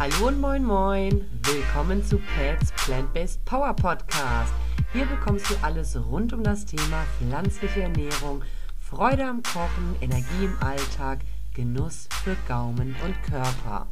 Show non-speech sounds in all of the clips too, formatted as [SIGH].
Hallo und moin moin. Willkommen zu Pets Plant-Based Power Podcast. Hier bekommst du alles rund um das Thema pflanzliche Ernährung, Freude am Kochen, Energie im Alltag, Genuss für Gaumen und Körper.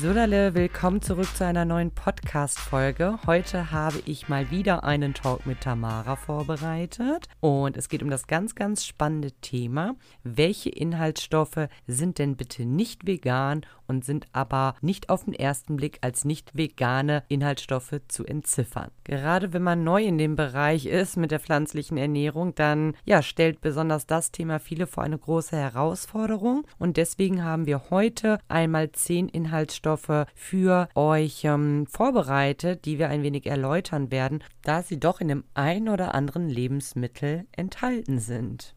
Sodale, willkommen zurück zu einer neuen Podcast-Folge. Heute habe ich mal wieder einen Talk mit Tamara vorbereitet und es geht um das ganz, ganz spannende Thema. Welche Inhaltsstoffe sind denn bitte nicht vegan und sind aber nicht auf den ersten Blick als nicht vegane Inhaltsstoffe zu entziffern? Gerade wenn man neu in dem Bereich ist mit der pflanzlichen Ernährung, dann ja, stellt besonders das Thema viele vor eine große Herausforderung und deswegen haben wir heute einmal zehn Inhaltsstoffe Inhaltsstoffe für euch ähm, vorbereitet, die wir ein wenig erläutern werden, da sie doch in dem ein oder anderen Lebensmittel enthalten sind.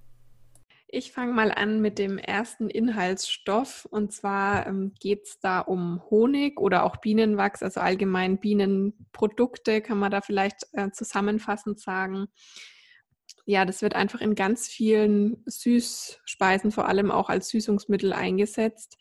Ich fange mal an mit dem ersten Inhaltsstoff. Und zwar ähm, geht es da um Honig oder auch Bienenwachs, also allgemein Bienenprodukte, kann man da vielleicht äh, zusammenfassend sagen. Ja, das wird einfach in ganz vielen Süßspeisen vor allem auch als Süßungsmittel eingesetzt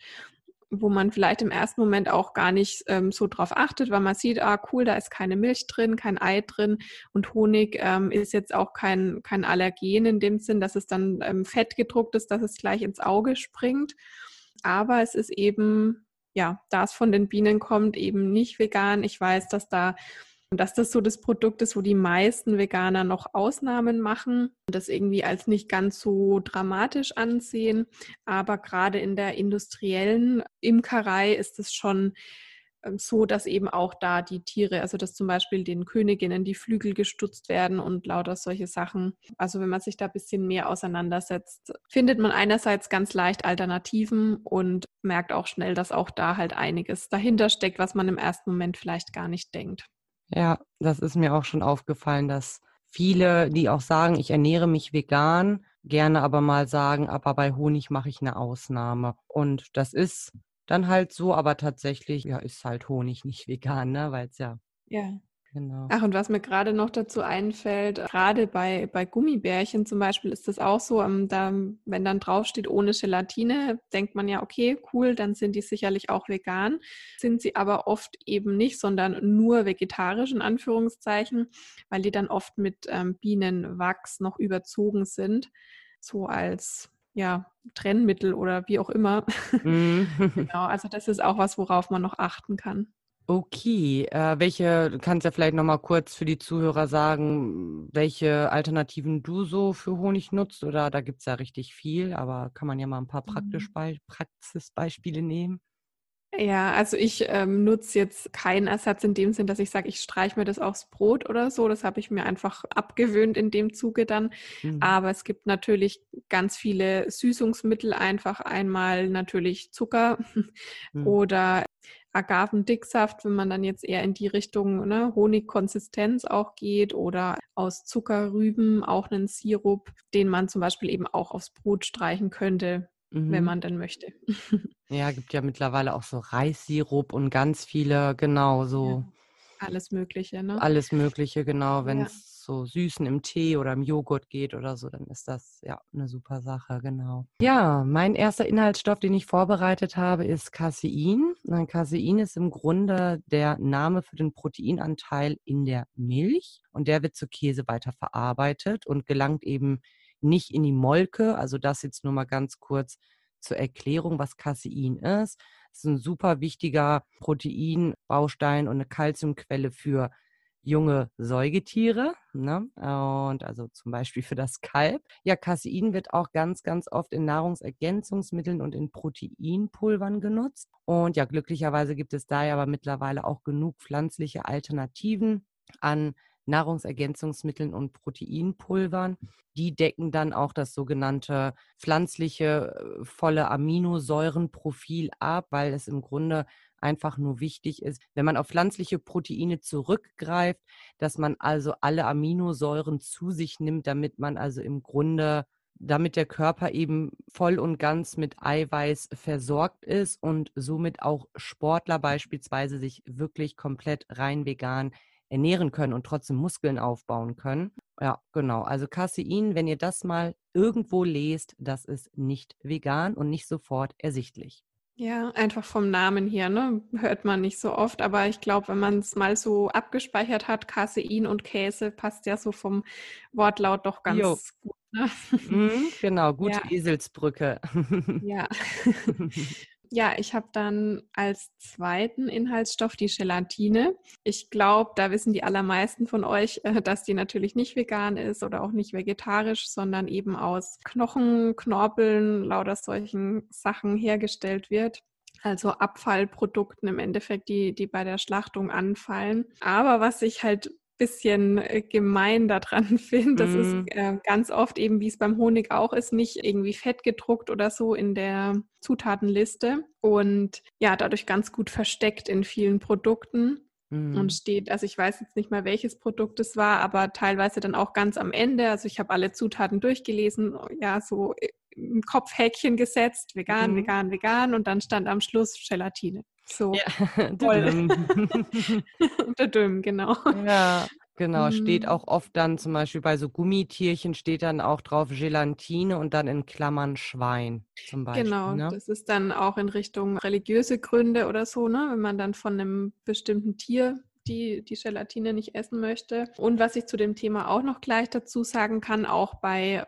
wo man vielleicht im ersten Moment auch gar nicht ähm, so drauf achtet, weil man sieht, ah cool, da ist keine Milch drin, kein Ei drin und Honig ähm, ist jetzt auch kein, kein Allergen in dem Sinn, dass es dann ähm, fett gedruckt ist, dass es gleich ins Auge springt. Aber es ist eben, ja, da es von den Bienen kommt, eben nicht vegan. Ich weiß, dass da dass das so das Produkt ist, wo die meisten Veganer noch Ausnahmen machen und das irgendwie als nicht ganz so dramatisch ansehen. Aber gerade in der industriellen Imkerei ist es schon ähm, so, dass eben auch da die Tiere, also dass zum Beispiel den Königinnen die Flügel gestutzt werden und lauter solche Sachen. Also wenn man sich da ein bisschen mehr auseinandersetzt, findet man einerseits ganz leicht Alternativen und merkt auch schnell, dass auch da halt einiges dahinter steckt, was man im ersten Moment vielleicht gar nicht denkt. Ja, das ist mir auch schon aufgefallen, dass viele, die auch sagen, ich ernähre mich vegan, gerne aber mal sagen, aber bei Honig mache ich eine Ausnahme. Und das ist dann halt so, aber tatsächlich ja, ist halt Honig nicht [LAUGHS] vegan, ne? Weil es ja ja. Genau. Ach, und was mir gerade noch dazu einfällt, gerade bei, bei Gummibärchen zum Beispiel ist das auch so, um, ähm, da, wenn dann draufsteht ohne Gelatine, denkt man ja, okay, cool, dann sind die sicherlich auch vegan. Sind sie aber oft eben nicht, sondern nur vegetarisch in Anführungszeichen, weil die dann oft mit ähm, Bienenwachs noch überzogen sind, so als ja, Trennmittel oder wie auch immer. Mm. [LAUGHS] genau, also das ist auch was, worauf man noch achten kann. Okay, äh, welche, du kannst ja vielleicht nochmal kurz für die Zuhörer sagen, welche Alternativen du so für Honig nutzt oder da gibt es ja richtig viel, aber kann man ja mal ein paar praktisch mhm. Praxisbeispiele nehmen? Ja, also ich ähm, nutze jetzt keinen Ersatz in dem Sinn, dass ich sage, ich streiche mir das aufs Brot oder so. Das habe ich mir einfach abgewöhnt in dem Zuge dann. Mhm. Aber es gibt natürlich ganz viele Süßungsmittel, einfach einmal natürlich Zucker mhm. oder Agavendicksaft, wenn man dann jetzt eher in die Richtung ne, Honigkonsistenz auch geht oder aus Zuckerrüben auch einen Sirup, den man zum Beispiel eben auch aufs Brot streichen könnte, mhm. wenn man denn möchte. [LAUGHS] Ja, gibt ja mittlerweile auch so Reissirup und ganz viele, genau so. Ja, alles Mögliche, ne? Alles Mögliche, genau. Wenn es so Süßen im Tee oder im Joghurt geht oder so, dann ist das ja eine super Sache, genau. Ja, mein erster Inhaltsstoff, den ich vorbereitet habe, ist Casein. Casein ist im Grunde der Name für den Proteinanteil in der Milch und der wird zu Käse weiterverarbeitet und gelangt eben nicht in die Molke. Also das jetzt nur mal ganz kurz zur Erklärung, was Casein ist. Es ist ein super wichtiger Proteinbaustein und eine Kalziumquelle für junge Säugetiere, ne? und also zum Beispiel für das Kalb. Ja, Casein wird auch ganz, ganz oft in Nahrungsergänzungsmitteln und in Proteinpulvern genutzt. Und ja, glücklicherweise gibt es da ja aber mittlerweile auch genug pflanzliche Alternativen an Nahrungsergänzungsmitteln und Proteinpulvern. Die decken dann auch das sogenannte pflanzliche äh, volle Aminosäurenprofil ab, weil es im Grunde einfach nur wichtig ist, wenn man auf pflanzliche Proteine zurückgreift, dass man also alle Aminosäuren zu sich nimmt, damit man also im Grunde damit der Körper eben voll und ganz mit Eiweiß versorgt ist und somit auch Sportler beispielsweise sich wirklich komplett rein vegan ernähren können und trotzdem Muskeln aufbauen können. Ja, genau. Also Casein, wenn ihr das mal irgendwo lest, das ist nicht vegan und nicht sofort ersichtlich. Ja, einfach vom Namen her, ne? Hört man nicht so oft, aber ich glaube, wenn man es mal so abgespeichert hat, Casein und Käse, passt ja so vom Wortlaut doch ganz jo. gut. Ne? Mhm, genau, gute ja. Eselsbrücke. Ja. [LAUGHS] [LAUGHS] Ja, ich habe dann als zweiten Inhaltsstoff die Gelatine. Ich glaube, da wissen die allermeisten von euch, äh, dass die natürlich nicht vegan ist oder auch nicht vegetarisch, sondern eben aus Knochen, Knorpeln, lauter solchen Sachen hergestellt wird also Abfallprodukten im Endeffekt, die, die bei der Schlachtung anfallen. Aber was ich halt bisschen äh, gemein daran [LAUGHS] finde. Das mm. ist mhm. äh, ganz oft eben, wie es beim Honig auch ist, nicht irgendwie fett gedruckt oder so in der Zutatenliste und ja, dadurch ganz gut versteckt in vielen Produkten. Und mhm. steht, also ich weiß jetzt nicht mal, welches Produkt es war, aber teilweise dann auch ganz am Ende. Also ich habe alle Zutaten durchgelesen, ja, so im Kopfhäkchen gesetzt, vegan, mhm. vegan, vegan und dann stand am Schluss Gelatine. So ja. toll. Der Düm, genau. Ja, genau. Steht mhm. auch oft dann zum Beispiel bei so Gummitierchen steht dann auch drauf Gelatine und dann in Klammern Schwein zum Beispiel. Genau, ne? das ist dann auch in Richtung religiöse Gründe oder so, ne? Wenn man dann von einem bestimmten Tier die die Gelatine nicht essen möchte. Und was ich zu dem Thema auch noch gleich dazu sagen kann, auch bei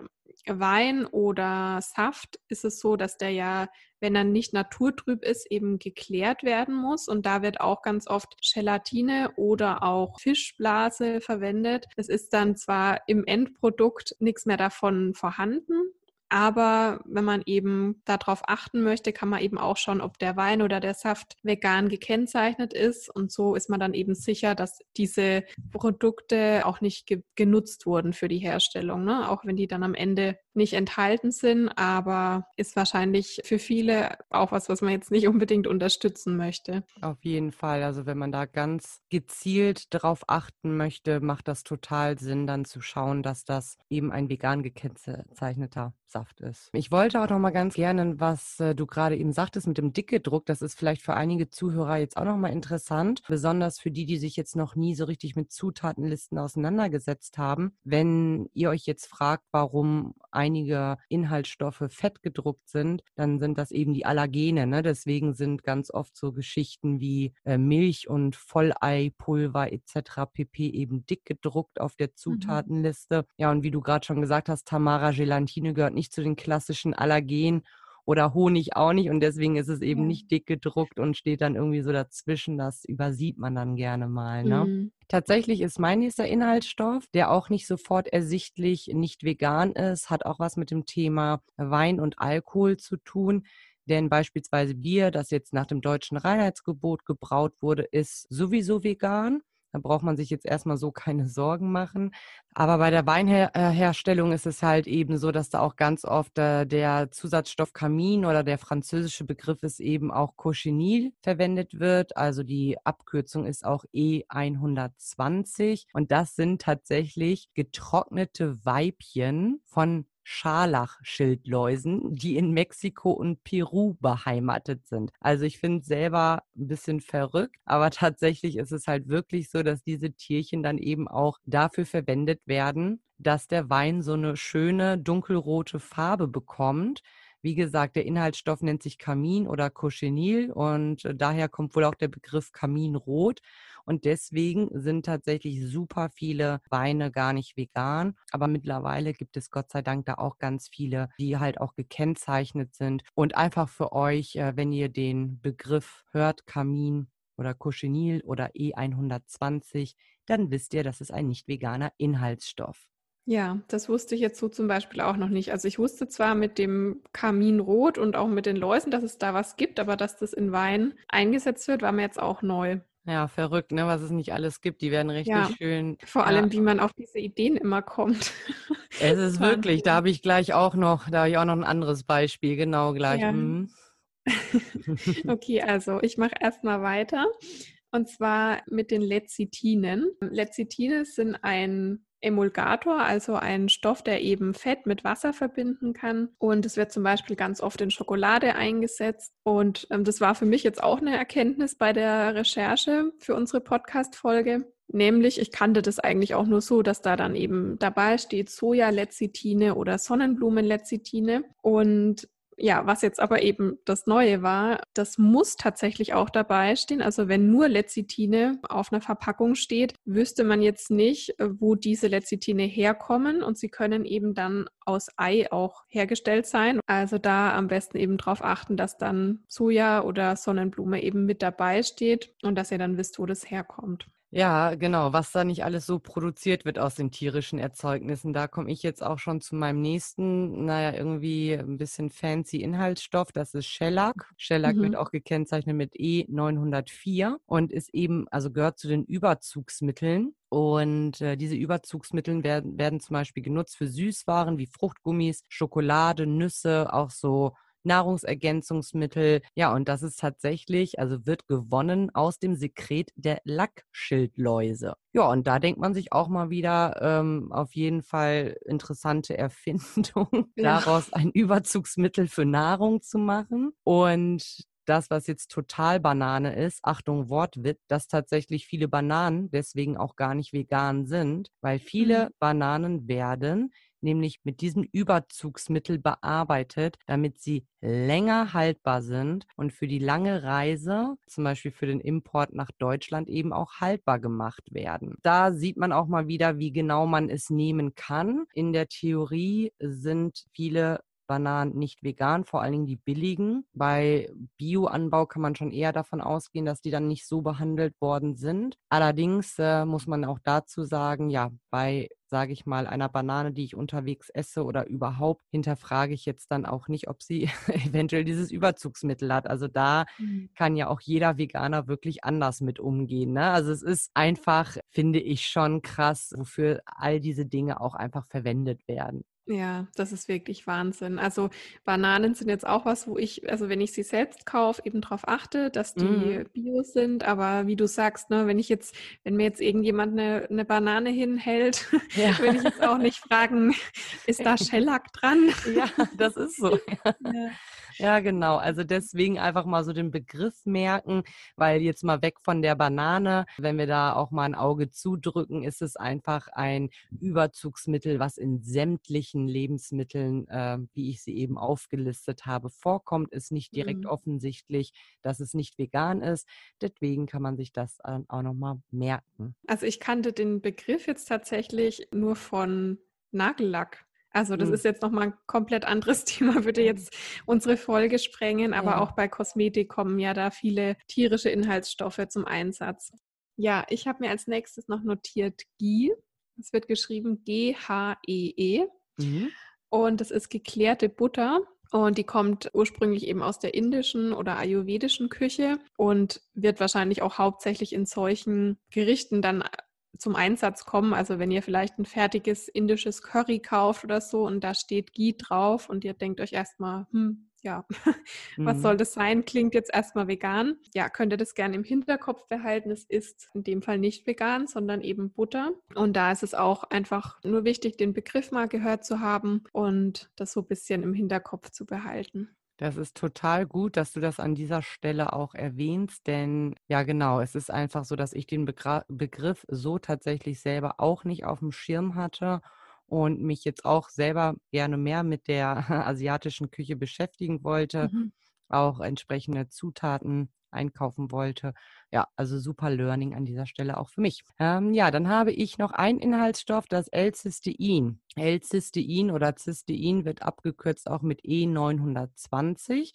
Wein oder Saft ist es so, dass der ja, wenn er nicht naturtrüb ist, eben geklärt werden muss. Und da wird auch ganz oft Gelatine oder auch Fischblase verwendet. Es ist dann zwar im Endprodukt nichts mehr davon vorhanden, aber wenn man eben darauf achten möchte, kann man eben auch schauen, ob der Wein oder der Saft vegan gekennzeichnet ist. Und so ist man dann eben sicher, dass diese Produkte auch nicht ge genutzt wurden für die Herstellung. Ne? Auch wenn die dann am Ende nicht enthalten sind, aber ist wahrscheinlich für viele auch was, was man jetzt nicht unbedingt unterstützen möchte. Auf jeden Fall. Also wenn man da ganz gezielt darauf achten möchte, macht das total Sinn, dann zu schauen, dass das eben ein vegan gekennzeichneter Saft ist. Ich wollte auch noch mal ganz gerne, was äh, du gerade eben sagtest mit dem Dickgedruck, das ist vielleicht für einige Zuhörer jetzt auch noch mal interessant, besonders für die, die sich jetzt noch nie so richtig mit Zutatenlisten auseinandergesetzt haben. Wenn ihr euch jetzt fragt, warum einige Inhaltsstoffe fettgedruckt sind, dann sind das eben die Allergene. Ne? Deswegen sind ganz oft so Geschichten wie äh, Milch und Volleipulver etc. pp. eben dick gedruckt auf der mhm. Zutatenliste. Mhm. Ja, und wie du gerade schon gesagt hast, Tamara Gelatine gehört nicht zu den klassischen Allergenen oder Honig auch nicht und deswegen ist es eben ja. nicht dick gedruckt und steht dann irgendwie so dazwischen. Das übersieht man dann gerne mal. Ne? Mhm. Tatsächlich ist mein nächster Inhaltsstoff, der auch nicht sofort ersichtlich nicht vegan ist, hat auch was mit dem Thema Wein und Alkohol zu tun. Denn beispielsweise Bier, das jetzt nach dem deutschen Reinheitsgebot gebraut wurde, ist sowieso vegan. Da braucht man sich jetzt erstmal so keine Sorgen machen. Aber bei der Weinherstellung ist es halt eben so, dass da auch ganz oft äh, der Zusatzstoff Kamin oder der französische Begriff ist eben auch Cochenil verwendet wird. Also die Abkürzung ist auch E120. Und das sind tatsächlich getrocknete Weibchen von Scharlachschildläusen, die in Mexiko und Peru beheimatet sind. Also ich finde es selber ein bisschen verrückt, aber [LAUGHS] tatsächlich ist es halt wirklich so, dass diese Tierchen dann eben auch dafür verwendet werden, dass der Wein so eine schöne dunkelrote Farbe bekommt. Wie gesagt, der Inhaltsstoff nennt sich Kamin oder Cochenil und äh, daher kommt wohl auch der Begriff Kaminrot. Und deswegen sind tatsächlich super viele Weine gar nicht vegan. Aber mittlerweile gibt es Gott sei Dank da auch ganz viele, die halt auch gekennzeichnet sind. Und einfach für euch, äh, wenn ihr den Begriff hört, Kamin oder Cochenil oder E120, dann wisst ihr, das ist ein nicht veganer Inhaltsstoff. Ja, das wusste ich jetzt so zum Beispiel auch noch nicht. Also ich wusste zwar mit dem Kaminrot und auch mit den Läusen, dass es da was gibt, aber dass das in Wein eingesetzt wird, war mir jetzt auch neu. Ja, verrückt, ne, was es nicht alles gibt. Die werden richtig ja, schön. Vor ja. allem, wie man auf diese Ideen immer kommt. Es [LAUGHS] ist wirklich, da habe ich gleich auch noch, da habe ich auch noch ein anderes Beispiel, genau gleich. Ja. Mhm. [LAUGHS] okay, also ich mache erstmal weiter. Und zwar mit den Lecithinen. Lecithine sind ein Emulgator, also ein Stoff, der eben Fett mit Wasser verbinden kann. Und es wird zum Beispiel ganz oft in Schokolade eingesetzt. Und ähm, das war für mich jetzt auch eine Erkenntnis bei der Recherche für unsere Podcast-Folge. Nämlich, ich kannte das eigentlich auch nur so, dass da dann eben dabei steht Soja-Lecithine oder Sonnenblumen-Lecithine. Und Ja, was jetzt aber eben das Neue war, das muss tatsächlich auch dabei stehen. Also wenn nur Lecithine auf einer Verpackung steht, wüsste man jetzt nicht, äh, wo diese Lecithine herkommen und sie können eben dann aus Ei auch hergestellt sein. Also da am besten eben darauf achten, dass dann Soja oder Sonnenblume eben mit dabei steht und dass ihr dann wisst, wo das herkommt. Ja, genau, was da nicht alles so produziert wird aus den tierischen Erzeugnissen. Da komme ich jetzt auch schon zu meinem nächsten, naja, irgendwie ein bisschen fancy Inhaltsstoff. Das ist Shellac. Shellac mhm. wird auch gekennzeichnet mit E904 und ist eben, also gehört zu den Überzugsmitteln. Und äh, diese Überzugsmittel werden, werden zum Beispiel genutzt für Süßwaren wie Fruchtgummis, Schokolade, Nüsse, auch so Nahrungsergänzungsmittel. Ja, und das ist tatsächlich, also wird gewonnen aus dem Sekret der Lackschildläuse. Ja, und da denkt man sich auch mal wieder ähm, auf jeden Fall interessante [LAUGHS] Erfindung, ja. daraus ein Überzugsmittel für Nahrung zu machen. Und das, was jetzt total Banane ist, Achtung, Wortwitz, dass tatsächlich viele Bananen deswegen auch gar nicht vegan sind, weil viele mhm. Bananen werden nämlich mit diesem Überzugsmittel bearbeitet, damit sie länger haltbar sind und für die lange Reise, zum Beispiel für den Import nach Deutschland, eben auch haltbar gemacht werden. Da sieht man auch mal wieder, wie genau man es nehmen kann. In der Theorie sind viele Bananen nicht vegan, vor allen Dingen die billigen. Bei Bioanbau kann man schon eher davon ausgehen, dass die dann nicht so behandelt worden sind. Allerdings äh, muss man auch dazu sagen, ja, bei sage ich mal, einer Banane, die ich unterwegs esse oder überhaupt, hinterfrage ich jetzt dann auch nicht, ob sie [LAUGHS] eventuell dieses Überzugsmittel hat. Also da mhm. kann ja auch jeder Veganer wirklich anders mit umgehen. Ne? Also es ist einfach, finde ich schon krass, wofür all diese Dinge auch einfach verwendet werden. Ja, das ist wirklich Wahnsinn. Also Bananen sind jetzt auch was, wo ich, also wenn ich sie selbst kaufe, eben darauf achte, dass die mm. bio sind. Aber wie du sagst, ne, wenn ich jetzt, wenn mir jetzt irgendjemand eine, eine Banane hinhält, ja. [LAUGHS] will ich jetzt auch nicht fragen, [LAUGHS] ist da Shellac dran? Ja, das ist so. [LAUGHS] Ja. Ja, genau. Also deswegen einfach mal so den Begriff merken, weil jetzt mal weg von der Banane, wenn wir da auch mal ein Auge zudrücken, ist es einfach ein Überzugsmittel, was in sämtlichen Lebensmitteln, äh, wie ich sie eben aufgelistet habe, vorkommt, ist nicht direkt mhm. offensichtlich, dass es nicht vegan ist. Deswegen kann man sich das auch nochmal merken. Also ich kannte den Begriff jetzt tatsächlich nur von Nagellack. Also das mhm. ist jetzt nochmal ein komplett anderes [LAUGHS] Thema, würde jetzt unsere Folge sprengen, aber ja. auch bei Kosmetik kommen ja da viele tierische Inhaltsstoffe zum Einsatz. Ja, ich habe mir als nächstes noch notiert Ghee. Es wird geschrieben G-H-E-E. -E. Mhm. Und das ist geklärte Butter. Und die kommt ursprünglich eben aus der indischen oder ayurvedischen Küche und wird wahrscheinlich auch hauptsächlich in solchen Gerichten dann zum Einsatz kommen. Also wenn ihr vielleicht ein fertiges indisches Curry kauft oder so und da steht Ghee drauf und ihr denkt euch erstmal, hm, ja, [LAUGHS] was mhm. soll das sein? Klingt jetzt erstmal vegan. Ja, könnt ihr das gerne im Hinterkopf behalten. Es ist in dem Fall nicht vegan, sondern eben Butter. Und da ist es auch einfach nur wichtig, den Begriff mal gehört zu haben und das so ein bisschen im Hinterkopf zu behalten. Das ist total gut, dass du das an dieser Stelle auch erwähnst, denn ja genau, es ist einfach so, dass ich den Begra Begriff so tatsächlich selber auch nicht auf dem Schirm hatte und mich jetzt auch selber gerne mehr mit der [LAUGHS] asiatischen Küche beschäftigen wollte, mhm. Auch entsprechende Zutaten einkaufen wollte. Ja, also super Learning an dieser Stelle auch für mich. Ähm, ja, dann habe ich noch einen Inhaltsstoff, das L-Cystein. L-Cystein oder Cystein wird abgekürzt auch mit E920.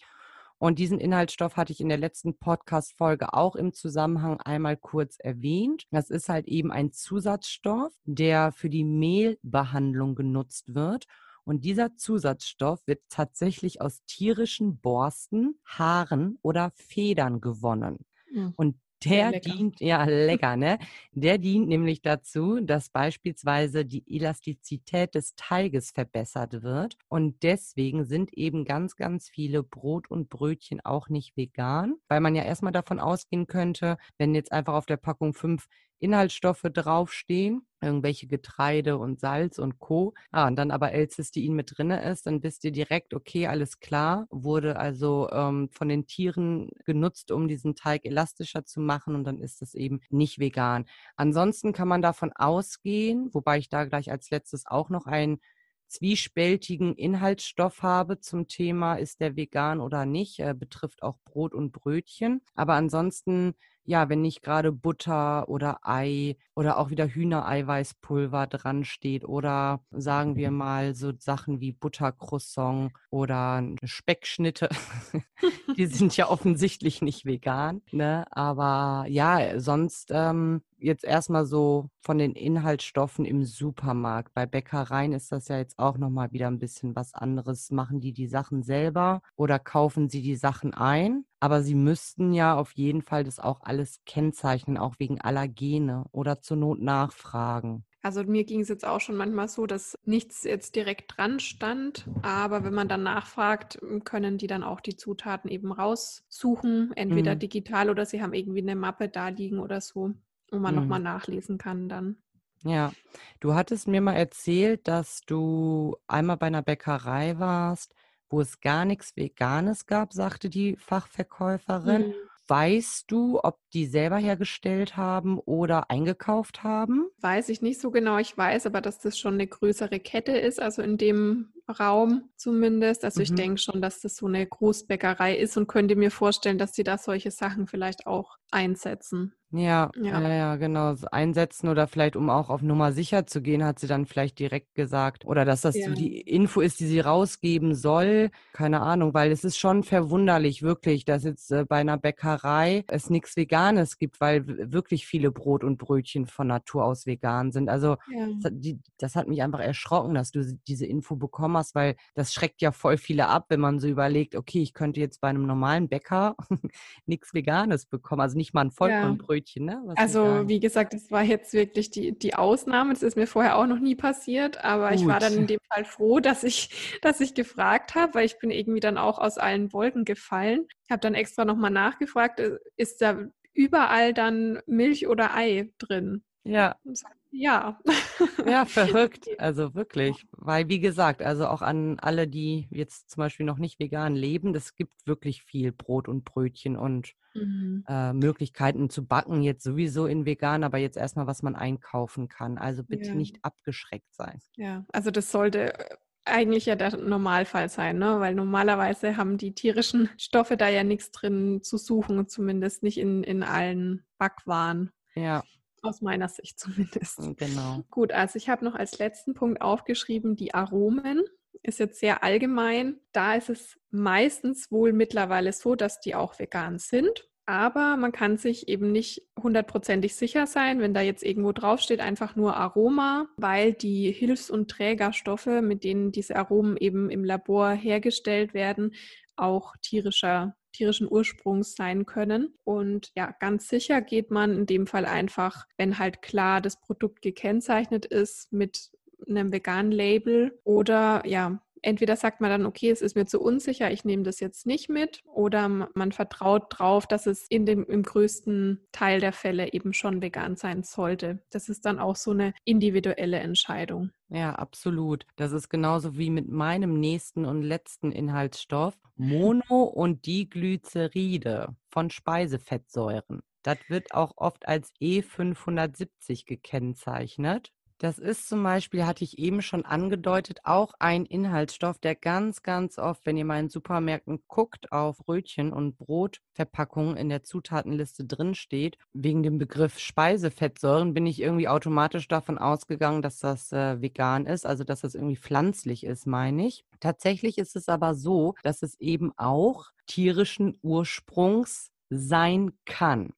Und diesen Inhaltsstoff hatte ich in der letzten Podcast-Folge auch im Zusammenhang einmal kurz erwähnt. Das ist halt eben ein Zusatzstoff, der für die Mehlbehandlung genutzt wird. Und dieser Zusatzstoff wird tatsächlich aus tierischen Borsten, Haaren oder Federn gewonnen. Mhm. Und der dient, ja, [LAUGHS] lecker, ne? Der dient nämlich dazu, dass beispielsweise die Elastizität des Teiges verbessert wird. Und deswegen sind eben ganz, ganz viele Brot und Brötchen auch nicht vegan, weil man ja erstmal davon ausgehen könnte, wenn jetzt einfach auf der Packung fünf Inhaltsstoffe draufstehen, irgendwelche Getreide und Salz und Co. Ah, und dann aber L-Cystein mit drin ist, dann wisst ihr direkt, okay, alles klar, wurde also ähm, von den Tieren genutzt, um diesen Teig elastischer zu machen und dann ist es eben nicht vegan. Ansonsten kann man davon ausgehen, wobei ich da gleich als letztes auch noch ein zwiespältigen Inhaltsstoff habe zum Thema, ist der vegan oder nicht, äh, betrifft auch Brot und Brötchen. Aber ansonsten ja, wenn nicht gerade Butter oder Ei oder auch wieder Hühnereiweißpulver dran steht oder sagen wir mal so Sachen wie Buttercroissant oder Speckschnitte, [LAUGHS] die sind ja offensichtlich nicht vegan, ne? Aber ja, sonst ähm, jetzt erstmal so von den Inhaltsstoffen im Supermarkt. Bei Bäckereien ist das ja jetzt auch nochmal wieder ein bisschen was anderes. Machen die die Sachen selber oder kaufen sie die Sachen ein? Aber sie müssten ja auf jeden Fall das auch alles kennzeichnen, auch wegen Allergene oder zur Not nachfragen. Also mir ging es jetzt auch schon manchmal so, dass nichts jetzt direkt dran stand, aber wenn man dann nachfragt, können die dann auch die Zutaten eben raussuchen, entweder mhm. digital oder sie haben irgendwie eine Mappe da liegen oder so, wo man mhm. nochmal nachlesen kann dann. Ja, du hattest mir mal erzählt, dass du einmal bei einer Bäckerei warst, wo es gar nichts Veganes gab, sagte die Fachverkäuferin. Mhm. Weißt du, ob die selber hergestellt haben oder eingekauft haben? Weiß ich nicht so genau. Ich weiß aber, dass das schon eine größere Kette ist, also in dem Raum zumindest. Also mhm. ich denke schon, dass das so eine Großbäckerei ist und könnte mir vorstellen, dass sie da solche Sachen vielleicht auch einsetzen. Ja, ja, ja, genau. Einsetzen oder vielleicht, um auch auf Nummer sicher zu gehen, hat sie dann vielleicht direkt gesagt. Oder dass das ja. so die Info ist, die sie rausgeben soll. Keine Ahnung, weil es ist schon verwunderlich, wirklich, dass jetzt äh, bei einer Bäckerei es nichts Veganes gibt, weil wirklich viele Brot und Brötchen von Natur aus vegan sind. Also ja. das, die, das hat mich einfach erschrocken, dass du diese Info bekommen hast, weil das schreckt ja voll viele ab, wenn man so überlegt, okay, ich könnte jetzt bei einem normalen Bäcker [LAUGHS] nichts Veganes bekommen. Also nicht mal ein Vollkornbrötchen. Brötchen, ne? Was also, wie gesagt, das war jetzt wirklich die, die Ausnahme. Das ist mir vorher auch noch nie passiert, aber Gut. ich war dann in dem Fall froh, [LAUGHS] dass ich, dass ich gefragt habe, weil ich bin irgendwie dann auch aus allen Wolken gefallen. Ich habe dann extra nochmal nachgefragt, äh, ist da überall dann Milch oder Ei drin? Ja. Ja. Ja, [LAUGHS] verrückt. Also wirklich. Weil, wie gesagt, also auch an alle, die jetzt zum Beispiel noch nicht vegan leben, es gibt wirklich viel Brot und Brötchen und mhm. äh, Möglichkeiten zu backen, jetzt sowieso in vegan, aber jetzt erstmal, was man einkaufen kann. Also bitte ja. nicht abgeschreckt sein. Ja, also das sollte äh, eigentlich ja der Normalfall sein, ne? weil normalerweise haben die tierischen [LAUGHS] Stoffe da ja nichts drin zu suchen, zumindest nicht in, in allen Backwaren. Ja. Aus meiner Sicht [LAUGHS] zumindest. Hm, genau. Gut, also ich habe noch als letzten Punkt aufgeschrieben, die Aromen. Ist jetzt sehr allgemein. Da ist es meistens wohl mittlerweile so, dass die auch vegan sind. Aber man kann sich eben nicht hundertprozentig sicher sein, wenn da jetzt irgendwo draufsteht, einfach nur Aroma, weil die Hilfs- und Trägerstoffe, mit denen diese Aromen eben im Labor hergestellt werden, auch tierischer tierischen Ursprungs sein können. Und ja, ganz sicher geht man in dem Fall einfach, wenn halt klar das Produkt gekennzeichnet ist mit einem veganen Label oder ja, entweder sagt man dann, okay, es ist mir zu unsicher, ich nehme das jetzt nicht mit, oder man vertraut drauf, dass es in dem, im größten Teil der Fälle eben schon vegan sein sollte. Das ist dann auch so eine individuelle Entscheidung. Ja, absolut. Das ist genauso wie mit meinem nächsten und letzten Inhaltsstoff, Mono- und Diglyceride von Speisefettsäuren. Das wird auch oft als E570 gekennzeichnet. Das ist zum Beispiel, hatte ich eben schon angedeutet, auch ein Inhaltsstoff, der ganz, ganz oft, wenn ihr mal in Supermärkten guckt, auf Brötchen und Brotverpackungen in der Zutatenliste drinsteht. Wegen dem Begriff Speisefettsäuren bin ich irgendwie automatisch davon ausgegangen, dass das äh, vegan ist, also dass das irgendwie pflanzlich ist, meine ich. Tatsächlich ist es aber so, dass es eben auch tierischen Ursprungs sein kann.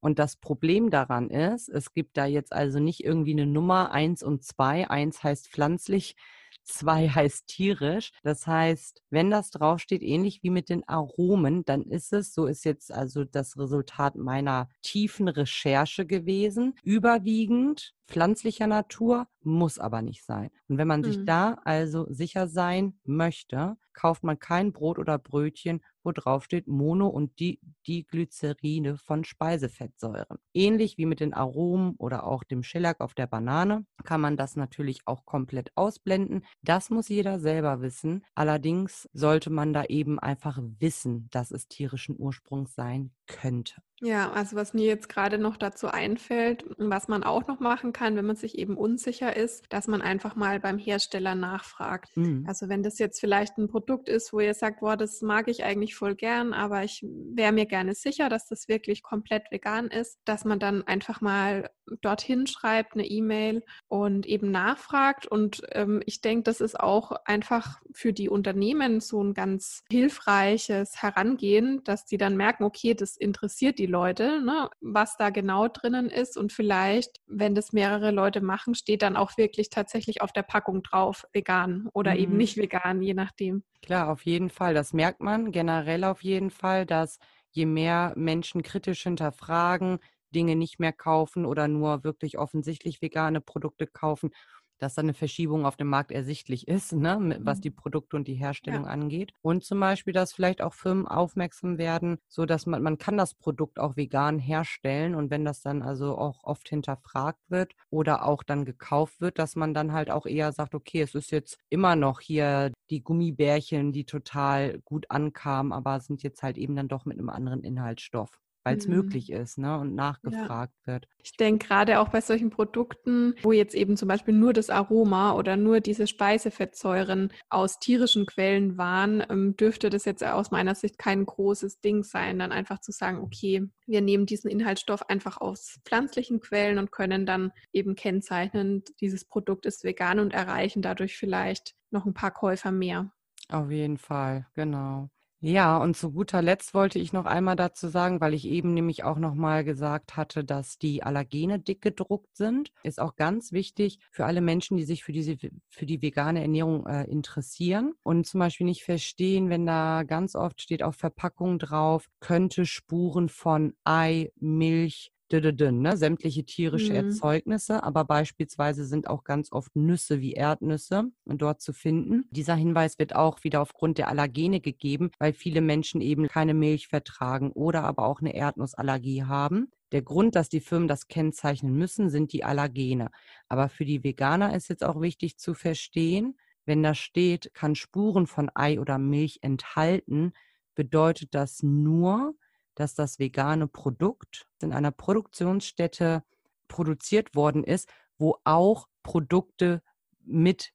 Und das Problem daran ist, es gibt da jetzt also nicht irgendwie eine Nummer eins und zwei. Eins heißt pflanzlich, [LAUGHS] zwei heißt tierisch. Das heißt, wenn das draufsteht, ähnlich wie mit den Aromen, dann ist es, so ist jetzt also das Resultat meiner tiefen Recherche gewesen, überwiegend pflanzlicher Natur, muss aber nicht sein. Und wenn man mhm. sich da also sicher sein möchte, kauft man kein Brot oder Brötchen, wo drauf steht Mono- und Di Diglyceride von Speisefettsäuren. Ähnlich wie mit den Aromen oder auch dem Schellack auf der Banane kann man das natürlich auch komplett ausblenden. Das muss jeder selber wissen. Allerdings sollte man da eben einfach wissen, dass es tierischen Ursprungs sein könnte. Ja, also was mir jetzt gerade noch dazu einfällt, was man auch noch machen kann, wenn man sich eben unsicher ist, dass man einfach mal beim Hersteller nachfragt. Mhm. Also wenn das jetzt vielleicht ein Produkt ist, wo ihr sagt, boah, das mag ich eigentlich voll gern, aber ich wäre mir gerne sicher, dass das wirklich komplett vegan ist, dass man dann einfach mal dorthin schreibt, eine E-Mail und eben nachfragt. Und ähm, ich denke, das ist auch einfach für die Unternehmen so ein ganz hilfreiches Herangehen, dass die dann merken, okay, das interessiert die Leute, ne, was da genau drinnen ist. Und vielleicht, wenn das mehrere Leute machen, steht dann auch wirklich tatsächlich auf der Packung drauf, vegan oder mhm. eben nicht vegan, je nachdem. Klar, auf jeden Fall. Das merkt man generell auf jeden Fall, dass je mehr Menschen kritisch hinterfragen, Dinge nicht mehr kaufen oder nur wirklich offensichtlich vegane Produkte kaufen, dass da eine Verschiebung auf dem Markt ersichtlich ist, ne, was mhm. die Produkte und die Herstellung ja. angeht. Und zum Beispiel, dass vielleicht auch Firmen aufmerksam werden, so dass man, man kann das Produkt auch vegan herstellen und wenn das dann also auch oft hinterfragt wird oder auch dann gekauft wird, dass man dann halt auch eher sagt, okay, es ist jetzt immer noch hier die Gummibärchen, die total gut ankamen, aber sind jetzt halt eben dann doch mit einem anderen Inhaltsstoff weil es mhm. möglich ist ne, und nachgefragt ja. wird. Ich denke gerade auch bei solchen Produkten, wo jetzt eben zum Beispiel nur das Aroma oder nur diese Speisefettsäuren aus tierischen Quellen waren, ähm, dürfte das jetzt aus meiner Sicht kein großes Ding sein, dann einfach zu sagen, okay, wir nehmen diesen Inhaltsstoff einfach aus pflanzlichen Quellen und können dann eben kennzeichnen, dieses Produkt ist vegan und erreichen dadurch vielleicht noch ein paar Käufer mehr. Auf jeden Fall, genau. Ja, und zu guter Letzt wollte ich noch einmal dazu sagen, weil ich eben nämlich auch noch mal gesagt hatte, dass die Allergene dick gedruckt sind, ist auch ganz wichtig für alle Menschen, die sich für diese für die vegane Ernährung äh, interessieren. Und zum Beispiel nicht verstehen, wenn da ganz oft steht auf Verpackung drauf, könnte Spuren von Ei, Milch, ne? sämtliche tierische mhm. Erzeugnisse, aber beispielsweise sind auch ganz oft Nüsse wie Erdnüsse dort zu finden. Dieser Hinweis wird auch wieder aufgrund der Allergene gegeben, weil viele Menschen eben keine Milch vertragen oder aber auch eine Erdnussallergie haben. Der Grund, dass die Firmen das kennzeichnen müssen, sind die Allergene. Aber für die Veganer ist jetzt auch wichtig zu verstehen, wenn da steht, kann Spuren von Ei oder Milch enthalten, bedeutet das nur, dass das vegane Produkt in einer Produktionsstätte produziert worden ist, wo auch Produkte mit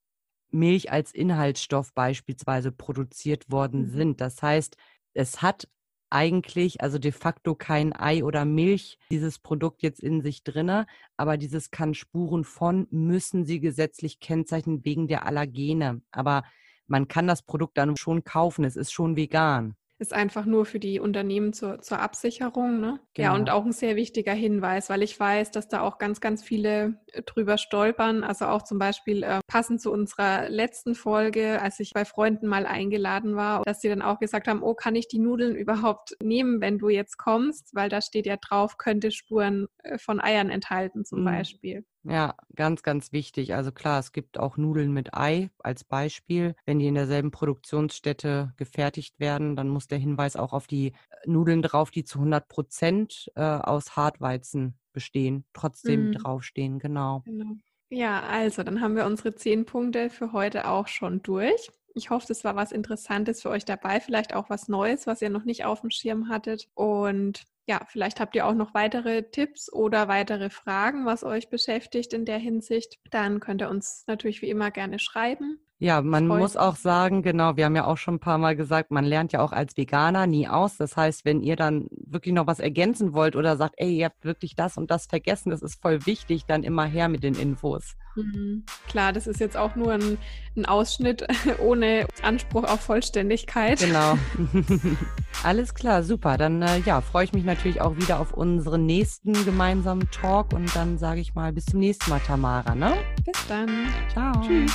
Milch als Inhaltsstoff beispielsweise produziert worden mhm. sind. Das heißt, es hat eigentlich, also de facto kein Ei oder Milch, dieses Produkt jetzt in sich drinne, aber dieses kann Spuren von, müssen sie gesetzlich kennzeichnen wegen der Allergene. Aber man kann das Produkt dann schon kaufen, es ist schon vegan ist einfach nur für die Unternehmen zur, zur Absicherung. Ne? Genau. Ja, und auch ein sehr wichtiger Hinweis, weil ich weiß, dass da auch ganz, ganz viele äh, drüber stolpern. Also auch zum Beispiel äh, passend zu unserer letzten Folge, als ich bei Freunden mal eingeladen war, dass sie dann auch gesagt haben, oh, kann ich die Nudeln [LAUGHS] überhaupt nehmen, wenn du jetzt kommst? Weil da steht ja drauf, könnte Spuren äh, von Eiern enthalten zum mhm. Beispiel. Ja, ganz, ganz wichtig. Also klar, es gibt auch Nudeln mit Ei als Beispiel. Wenn die in derselben Produktionsstätte gefertigt werden, dann muss der Hinweis auch auf die äh, Nudeln drauf, die zu 100 Prozent äh, aus Hartweizen bestehen, trotzdem mhm. draufstehen. Genau. genau. Ja, also dann haben wir unsere zehn Punkte für heute auch schon durch. Ich hoffe, es war was Interessantes für euch dabei, vielleicht auch was Neues, was ihr noch nicht auf dem Schirm hattet. Und ja, vielleicht habt ihr auch noch weitere Tipps oder weitere Fragen, was euch beschäftigt in der Hinsicht. Dann könnt ihr uns natürlich wie immer gerne schreiben. Ja, man Freund. muss auch sagen, genau, wir haben ja auch schon ein paar Mal gesagt, man lernt ja auch als Veganer nie aus. Das heißt, wenn ihr dann wirklich noch was ergänzen wollt oder sagt, ey, ihr habt wirklich das und das vergessen, das ist voll wichtig, dann immer her mit den Infos. Mhm. Klar, das ist jetzt auch nur ein, ein Ausschnitt [LAUGHS] ohne Anspruch auf Vollständigkeit. Genau. [LAUGHS] [LAUGHS] Alles klar, super. Dann äh, ja, freue ich mich natürlich auch wieder auf unseren nächsten gemeinsamen Talk und dann sage ich mal bis zum nächsten Mal, Tamara. Ne? Bis dann. Ciao. Tschüss.